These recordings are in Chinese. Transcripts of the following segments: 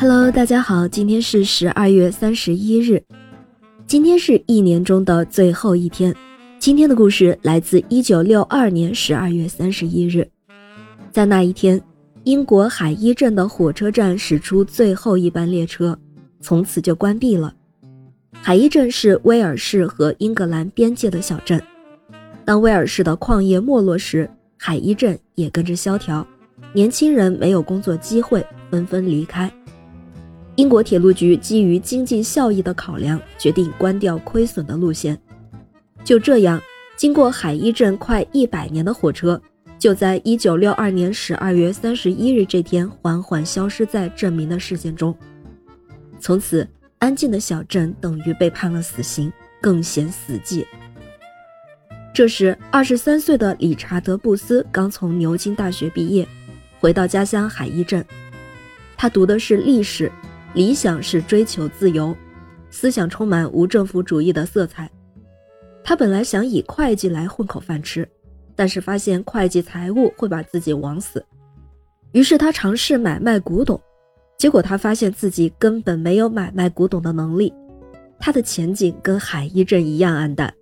Hello，大家好，今天是十二月三十一日，今天是一年中的最后一天。今天的故事来自一九六二年十二月三十一日，在那一天，英国海伊镇的火车站驶出最后一班列车，从此就关闭了。海伊镇是威尔士和英格兰边界的小镇，当威尔士的矿业没落时，海伊镇也跟着萧条，年轻人没有工作机会，纷纷离开。英国铁路局基于经济效益的考量，决定关掉亏损的路线。就这样，经过海伊镇快一百年的火车，就在一九六二年十二月三十一日这天缓缓消失在镇民的视线中。从此，安静的小镇等于被判了死刑，更显死寂。这时，二十三岁的理查德·布斯刚从牛津大学毕业，回到家乡海伊镇。他读的是历史。理想是追求自由，思想充满无政府主义的色彩。他本来想以会计来混口饭吃，但是发现会计财务会把自己枉死，于是他尝试买卖古董，结果他发现自己根本没有买卖古董的能力，他的前景跟海伊镇一样黯淡。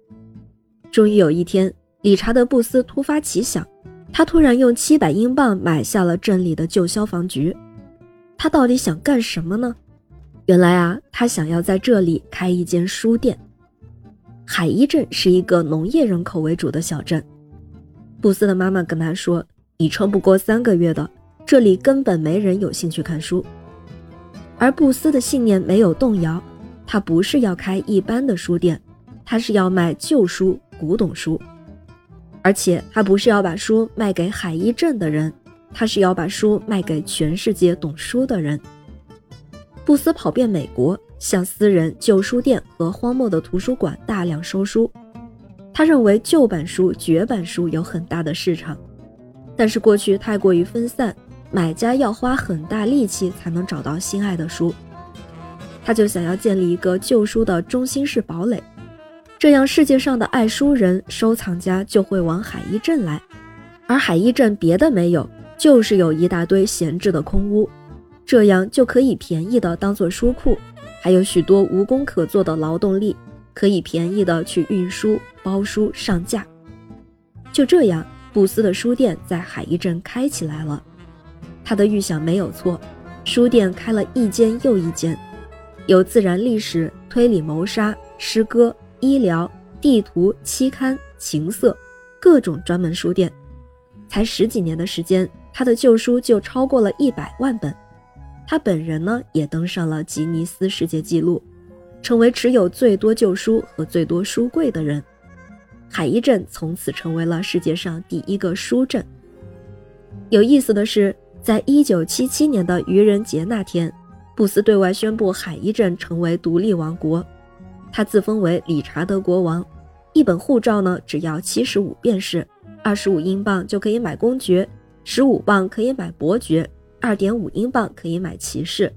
终于有一天，理查德·布斯突发奇想，他突然用七百英镑买下了镇里的旧消防局。他到底想干什么呢？原来啊，他想要在这里开一间书店。海伊镇是一个农业人口为主的小镇。布斯的妈妈跟他说：“你撑不过三个月的，这里根本没人有兴趣看书。”而布斯的信念没有动摇，他不是要开一般的书店，他是要卖旧书、古董书，而且他不是要把书卖给海伊镇的人。他是要把书卖给全世界懂书的人。布斯跑遍美国，向私人旧书店和荒漠的图书馆大量收书。他认为旧版书、绝版书有很大的市场，但是过去太过于分散，买家要花很大力气才能找到心爱的书。他就想要建立一个旧书的中心式堡垒，这样世界上的爱书人、收藏家就会往海伊镇来，而海伊镇别的没有。就是有一大堆闲置的空屋，这样就可以便宜的当做书库，还有许多无工可做的劳动力，可以便宜的去运输、包书、上架。就这样，布斯的书店在海一镇开起来了。他的预想没有错，书店开了一间又一间，有自然历史、推理谋杀、诗歌、医疗、地图、期刊、情色，各种专门书店。才十几年的时间。他的旧书就超过了一百万本，他本人呢也登上了吉尼斯世界纪录，成为持有最多旧书和最多书柜的人。海伊镇从此成为了世界上第一个书镇。有意思的是，在一九七七年的愚人节那天，布斯对外宣布海伊镇成为独立王国，他自封为理查德国王，一本护照呢只要七十五便士，二十五英镑就可以买公爵。十五磅可以买伯爵，二点五英镑可以买骑士，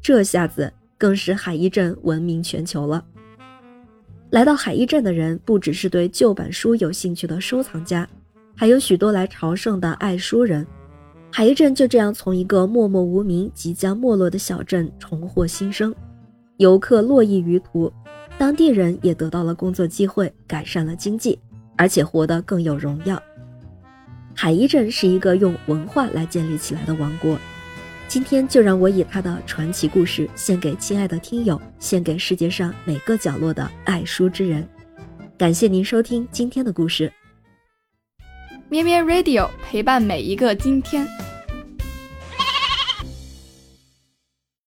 这下子更使海伊镇闻名全球了。来到海伊镇的人，不只是对旧版书有兴趣的收藏家，还有许多来朝圣的爱书人。海伊镇就这样从一个默默无名、即将没落的小镇重获新生，游客络绎于途，当地人也得到了工作机会，改善了经济，而且活得更有荣耀。海伊镇是一个用文化来建立起来的王国，今天就让我以他的传奇故事献给亲爱的听友，献给世界上每个角落的爱书之人。感谢您收听今天的故事，咩咩 Radio 陪伴每一个今天。